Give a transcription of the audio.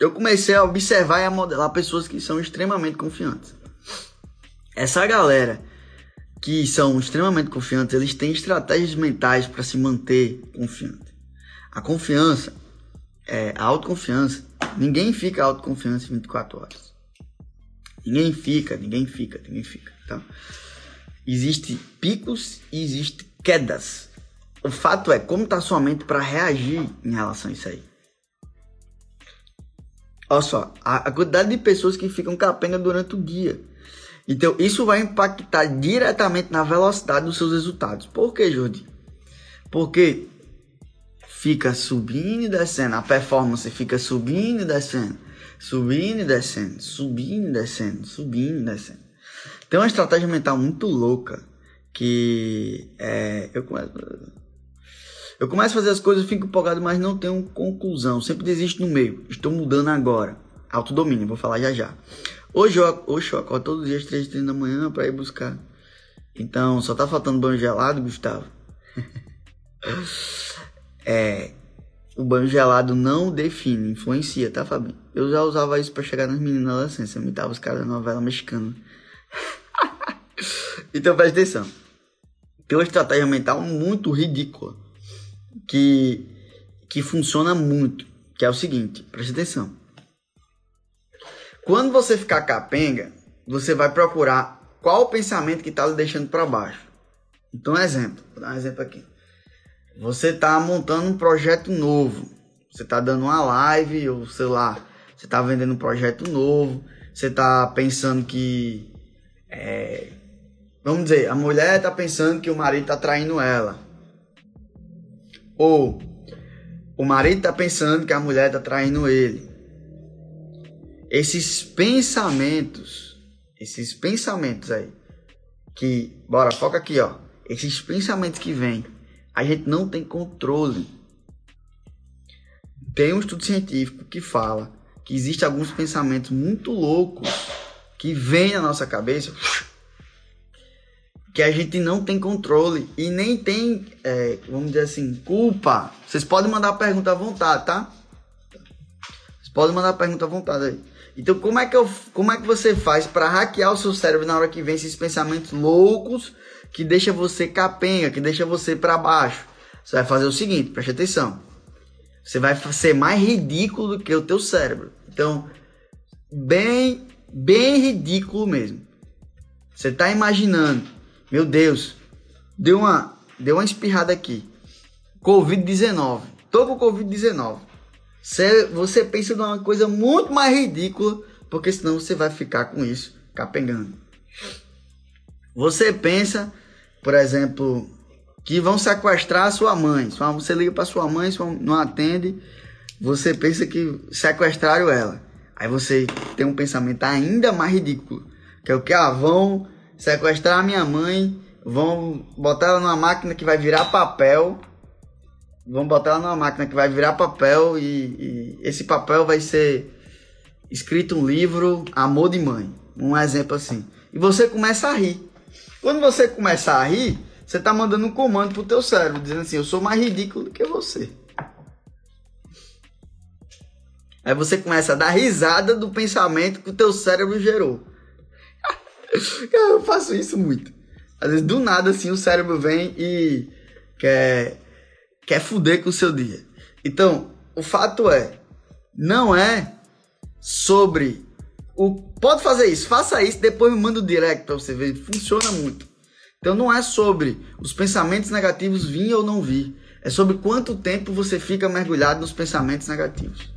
eu comecei a observar e a modelar pessoas que são extremamente confiantes. Essa galera que são extremamente confiantes, eles têm estratégias mentais para se manter confiante. A confiança, é, a autoconfiança, ninguém fica autoconfiante 24 horas. Ninguém fica, ninguém fica, ninguém fica. Tá? Existe picos e existe quedas. O fato é como está sua mente para reagir em relação a isso aí. Olha só, a, a quantidade de pessoas que ficam capenga durante o dia. Então, isso vai impactar diretamente na velocidade dos seus resultados. Por que, Jordi? Porque fica subindo e descendo, a performance fica subindo e descendo, subindo e descendo, subindo e descendo, subindo e descendo. Tem uma estratégia mental muito louca que é, eu eu começo a fazer as coisas, fico empolgado, mas não tenho conclusão. Sempre desisto no meio. Estou mudando agora. Autodomínio, vou falar já já. Hoje eu, hoje eu acordo todos os dias, 3 h da manhã, para ir buscar. Então, só tá faltando banho gelado, Gustavo. é. O banho gelado não define, influencia, tá, Fabinho? Eu já usava isso para chegar nas meninas na adolescência, imitava os caras da novela mexicana. então presta atenção. Tem uma estratégia mental muito ridícula que, que funciona muito, que é o seguinte, presta atenção. Quando você ficar capenga, você vai procurar qual o pensamento que está lhe deixando para baixo. Então, exemplo, vou dar um exemplo aqui. Você está montando um projeto novo, você está dando uma live, ou sei lá, você está vendendo um projeto novo, você está pensando que. É, vamos dizer, a mulher está pensando que o marido está traindo ela. Ou o marido está pensando que a mulher está traindo ele esses pensamentos, esses pensamentos aí, que, bora, foca aqui, ó. Esses pensamentos que vêm, a gente não tem controle. Tem um estudo científico que fala que existem alguns pensamentos muito loucos que vêm na nossa cabeça que a gente não tem controle e nem tem, é, vamos dizer assim, culpa. Vocês podem mandar pergunta à vontade, tá? Vocês podem mandar pergunta à vontade aí. Então, como é que, eu, como é que você faz para hackear o seu cérebro na hora que vem esses pensamentos loucos que deixa você capenga, que deixa você para baixo? Você vai fazer o seguinte, preste atenção. Você vai ser mais ridículo do que o teu cérebro. Então, bem, bem ridículo mesmo. Você está imaginando, meu Deus, deu uma, deu uma espirrada aqui. Covid-19. Tô com Covid-19. Você, pensa numa coisa muito mais ridícula, porque senão você vai ficar com isso capengando. Você pensa, por exemplo, que vão sequestrar sua mãe. Você liga para sua mãe, sua não atende, você pensa que sequestraram ela. Aí você tem um pensamento ainda mais ridículo, que é o que ah, vão sequestrar a minha mãe, vão botar ela numa máquina que vai virar papel Vamos botar ela numa máquina que vai virar papel e, e, esse papel vai ser escrito um livro Amor de Mãe. Um exemplo assim. E você começa a rir. Quando você começa a rir, você está mandando um comando pro teu cérebro, dizendo assim, eu sou mais ridículo do que você. Aí você começa a dar risada do pensamento que o teu cérebro gerou. eu faço isso muito. Às vezes, do nada, assim, o cérebro vem e quer quer fuder com o seu dia. Então, o fato é, não é sobre o pode fazer isso, faça isso, depois me manda o direct para você ver, funciona muito. Então não é sobre os pensamentos negativos vir ou não vir, é sobre quanto tempo você fica mergulhado nos pensamentos negativos.